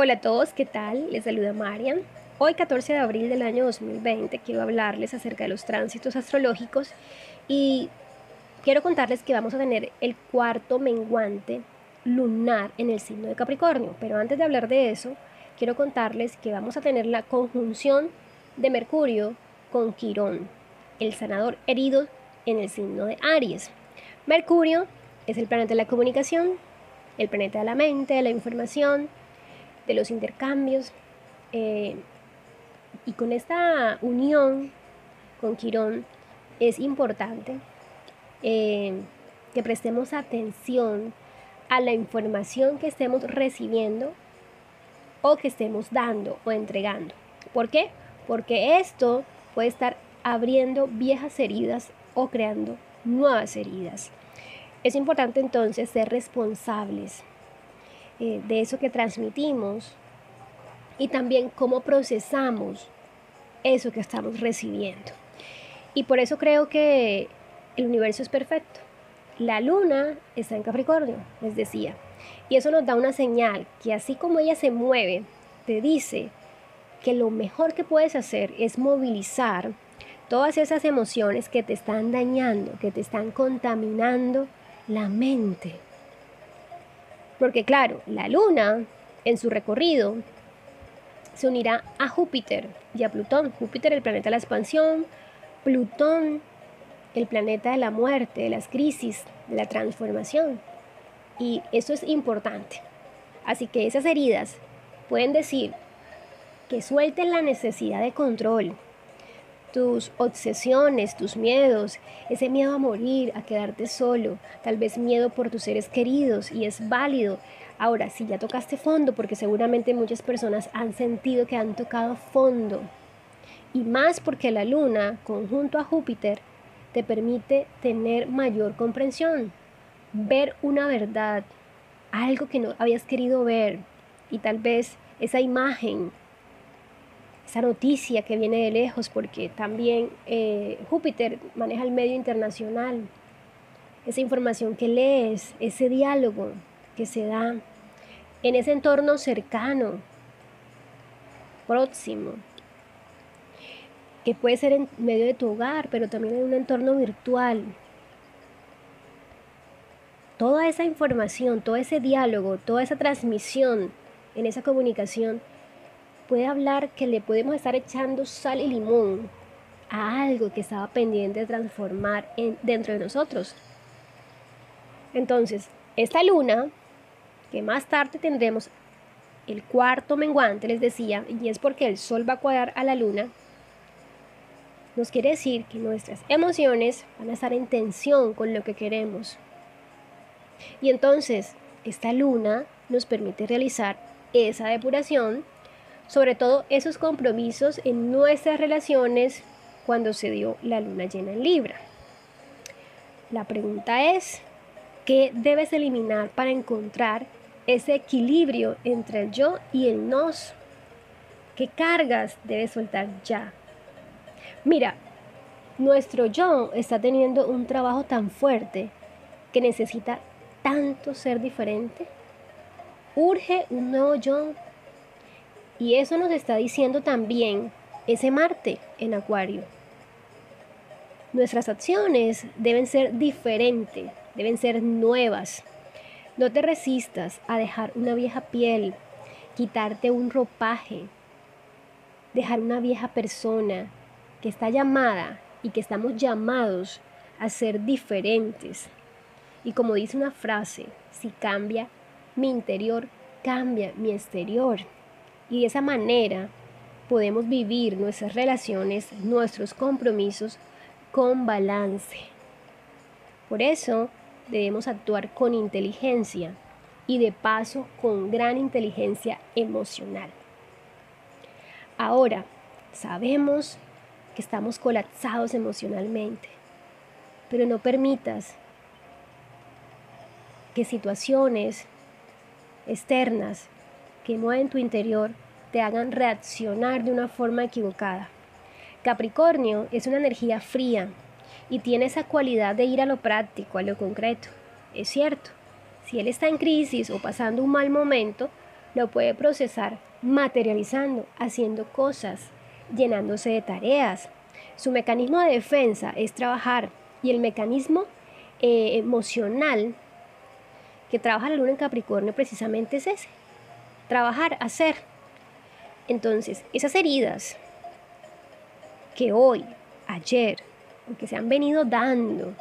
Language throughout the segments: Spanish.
Hola a todos, ¿qué tal? Les saluda Marian. Hoy 14 de abril del año 2020 quiero hablarles acerca de los tránsitos astrológicos y quiero contarles que vamos a tener el cuarto menguante lunar en el signo de Capricornio. Pero antes de hablar de eso, quiero contarles que vamos a tener la conjunción de Mercurio con Quirón, el sanador herido en el signo de Aries. Mercurio es el planeta de la comunicación, el planeta de la mente, de la información, de los intercambios. Eh, y con esta unión con Quirón es importante eh, que prestemos atención a la información que estemos recibiendo o que estemos dando o entregando. ¿Por qué? Porque esto puede estar abriendo viejas heridas o creando nuevas heridas. Es importante entonces ser responsables eh, de eso que transmitimos y también cómo procesamos eso que estamos recibiendo. Y por eso creo que el universo es perfecto. La luna está en Capricornio, les decía. Y eso nos da una señal que así como ella se mueve, te dice que lo mejor que puedes hacer es movilizar todas esas emociones que te están dañando, que te están contaminando la mente. Porque claro, la luna en su recorrido se unirá a Júpiter y a Plutón. Júpiter el planeta de la expansión, Plutón el planeta de la muerte, de las crisis, de la transformación. Y eso es importante. Así que esas heridas pueden decir que suelten la necesidad de control, tus obsesiones, tus miedos, ese miedo a morir, a quedarte solo, tal vez miedo por tus seres queridos y es válido. Ahora, si ya tocaste fondo, porque seguramente muchas personas han sentido que han tocado fondo, y más porque la luna, conjunto a Júpiter, te permite tener mayor comprensión, ver una verdad, algo que no habías querido ver, y tal vez esa imagen esa noticia que viene de lejos, porque también eh, Júpiter maneja el medio internacional, esa información que lees, ese diálogo que se da en ese entorno cercano, próximo, que puede ser en medio de tu hogar, pero también en un entorno virtual. Toda esa información, todo ese diálogo, toda esa transmisión en esa comunicación puede hablar que le podemos estar echando sal y limón a algo que estaba pendiente de transformar en, dentro de nosotros. Entonces, esta luna, que más tarde tendremos el cuarto menguante, les decía, y es porque el sol va a cuadrar a la luna, nos quiere decir que nuestras emociones van a estar en tensión con lo que queremos. Y entonces, esta luna nos permite realizar esa depuración sobre todo esos compromisos en nuestras relaciones cuando se dio la luna llena en Libra. La pregunta es, ¿qué debes eliminar para encontrar ese equilibrio entre el yo y el nos? ¿Qué cargas debes soltar ya? Mira, nuestro yo está teniendo un trabajo tan fuerte que necesita tanto ser diferente. Urge un nuevo yo y eso nos está diciendo también ese Marte en Acuario. Nuestras acciones deben ser diferentes, deben ser nuevas. No te resistas a dejar una vieja piel, quitarte un ropaje, dejar una vieja persona que está llamada y que estamos llamados a ser diferentes. Y como dice una frase, si cambia mi interior, cambia mi exterior. Y de esa manera podemos vivir nuestras relaciones, nuestros compromisos con balance. Por eso debemos actuar con inteligencia y de paso con gran inteligencia emocional. Ahora, sabemos que estamos colapsados emocionalmente, pero no permitas que situaciones externas que mueven tu interior te hagan reaccionar de una forma equivocada. Capricornio es una energía fría y tiene esa cualidad de ir a lo práctico, a lo concreto. Es cierto, si él está en crisis o pasando un mal momento, lo puede procesar materializando, haciendo cosas, llenándose de tareas. Su mecanismo de defensa es trabajar y el mecanismo eh, emocional que trabaja la luna en Capricornio precisamente es ese, trabajar, hacer. Entonces, esas heridas que hoy, ayer, que se han venido dando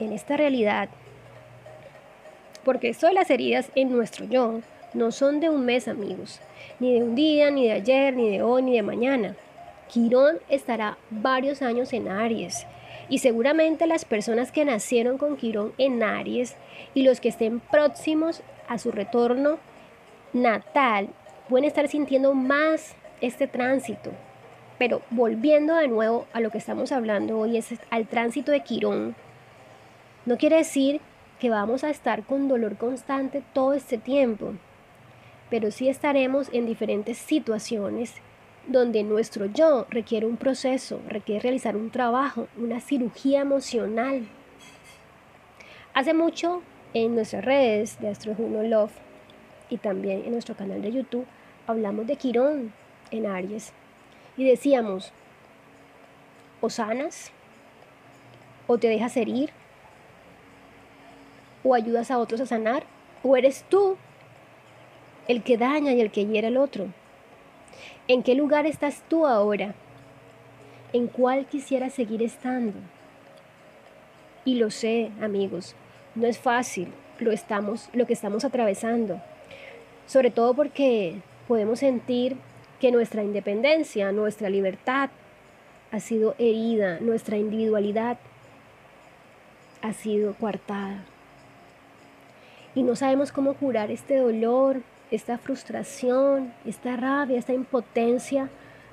en esta realidad, porque esto de las heridas en nuestro yo no son de un mes, amigos, ni de un día, ni de ayer, ni de hoy, ni de mañana. Quirón estará varios años en Aries y seguramente las personas que nacieron con Quirón en Aries y los que estén próximos a su retorno natal pueden estar sintiendo más este tránsito. Pero volviendo de nuevo a lo que estamos hablando hoy, es al tránsito de Quirón, no quiere decir que vamos a estar con dolor constante todo este tiempo, pero sí estaremos en diferentes situaciones donde nuestro yo requiere un proceso, requiere realizar un trabajo, una cirugía emocional. Hace mucho en nuestras redes de Astro Juno Love y también en nuestro canal de YouTube hablamos de Quirón en Aries y decíamos, o sanas, o te dejas herir, o ayudas a otros a sanar, o eres tú el que daña y el que hiera al otro. ¿En qué lugar estás tú ahora? ¿En cuál quisieras seguir estando? Y lo sé, amigos, no es fácil lo, estamos, lo que estamos atravesando, sobre todo porque podemos sentir que nuestra independencia, nuestra libertad ha sido herida, nuestra individualidad ha sido coartada. Y no sabemos cómo curar este dolor, esta frustración, esta rabia, esta impotencia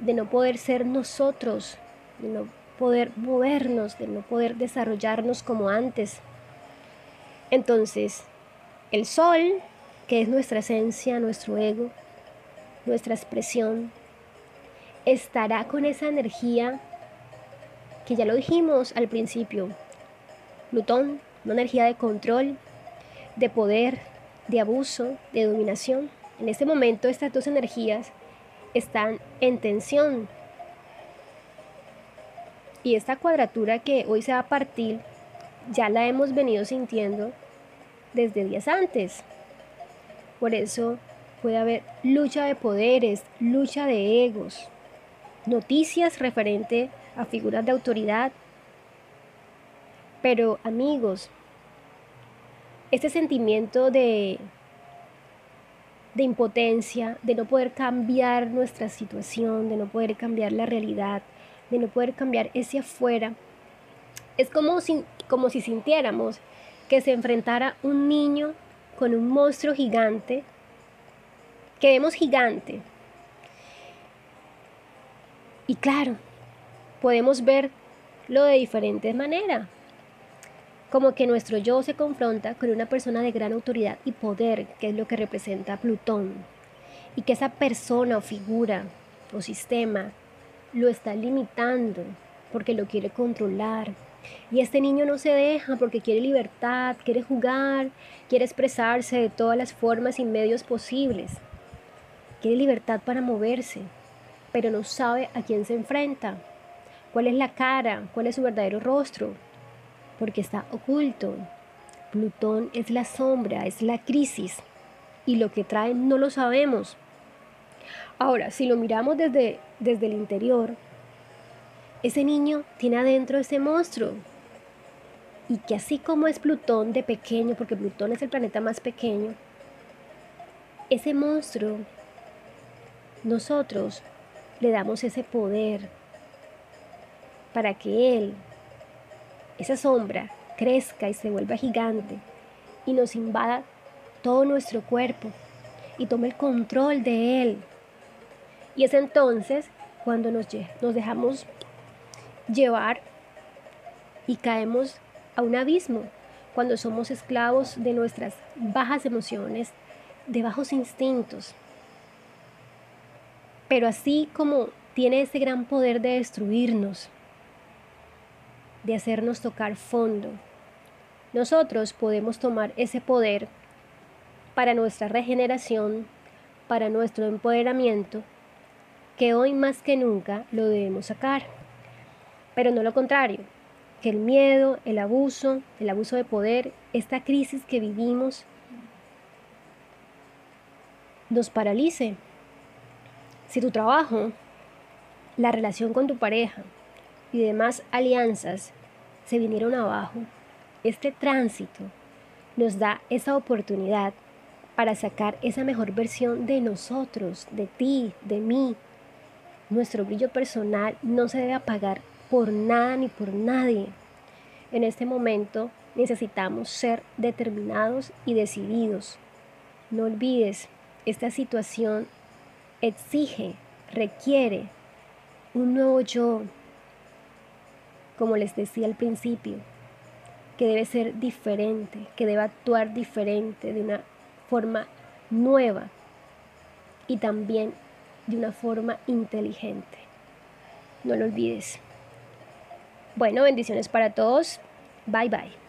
de no poder ser nosotros, de no poder movernos, de no poder desarrollarnos como antes. Entonces, el sol, que es nuestra esencia, nuestro ego, nuestra expresión, estará con esa energía que ya lo dijimos al principio. Plutón, una energía de control, de poder, de abuso, de dominación. En este momento estas dos energías están en tensión. Y esta cuadratura que hoy se va a partir, ya la hemos venido sintiendo desde días antes. Por eso puede haber lucha de poderes, lucha de egos, noticias referente a figuras de autoridad. Pero amigos, este sentimiento de, de impotencia, de no poder cambiar nuestra situación, de no poder cambiar la realidad, de no poder cambiar ese afuera, es como si, como si sintiéramos que se enfrentara un niño con un monstruo gigante, que vemos gigante. Y claro, podemos verlo de diferentes maneras como que nuestro yo se confronta con una persona de gran autoridad y poder, que es lo que representa Plutón, y que esa persona o figura o sistema lo está limitando porque lo quiere controlar. Y este niño no se deja porque quiere libertad, quiere jugar, quiere expresarse de todas las formas y medios posibles. Quiere libertad para moverse, pero no sabe a quién se enfrenta, cuál es la cara, cuál es su verdadero rostro, porque está oculto. Plutón es la sombra, es la crisis y lo que trae no lo sabemos. Ahora, si lo miramos desde, desde el interior, ese niño tiene adentro ese monstruo. Y que así como es Plutón de pequeño, porque Plutón es el planeta más pequeño, ese monstruo, nosotros le damos ese poder para que él esa sombra crezca y se vuelva gigante y nos invada todo nuestro cuerpo y tome el control de él. Y es entonces cuando nos, nos dejamos llevar y caemos a un abismo, cuando somos esclavos de nuestras bajas emociones, de bajos instintos. Pero así como tiene ese gran poder de destruirnos, de hacernos tocar fondo. Nosotros podemos tomar ese poder para nuestra regeneración, para nuestro empoderamiento, que hoy más que nunca lo debemos sacar. Pero no lo contrario, que el miedo, el abuso, el abuso de poder, esta crisis que vivimos, nos paralice. Si tu trabajo, la relación con tu pareja y demás alianzas se vinieron abajo, este tránsito nos da esa oportunidad para sacar esa mejor versión de nosotros, de ti, de mí. Nuestro brillo personal no se debe apagar por nada ni por nadie. En este momento necesitamos ser determinados y decididos. No olvides, esta situación exige, requiere un nuevo yo, como les decía al principio, que debe ser diferente, que debe actuar diferente, de una forma nueva y también de una forma inteligente. No lo olvides. Bueno, bendiciones para todos. Bye bye.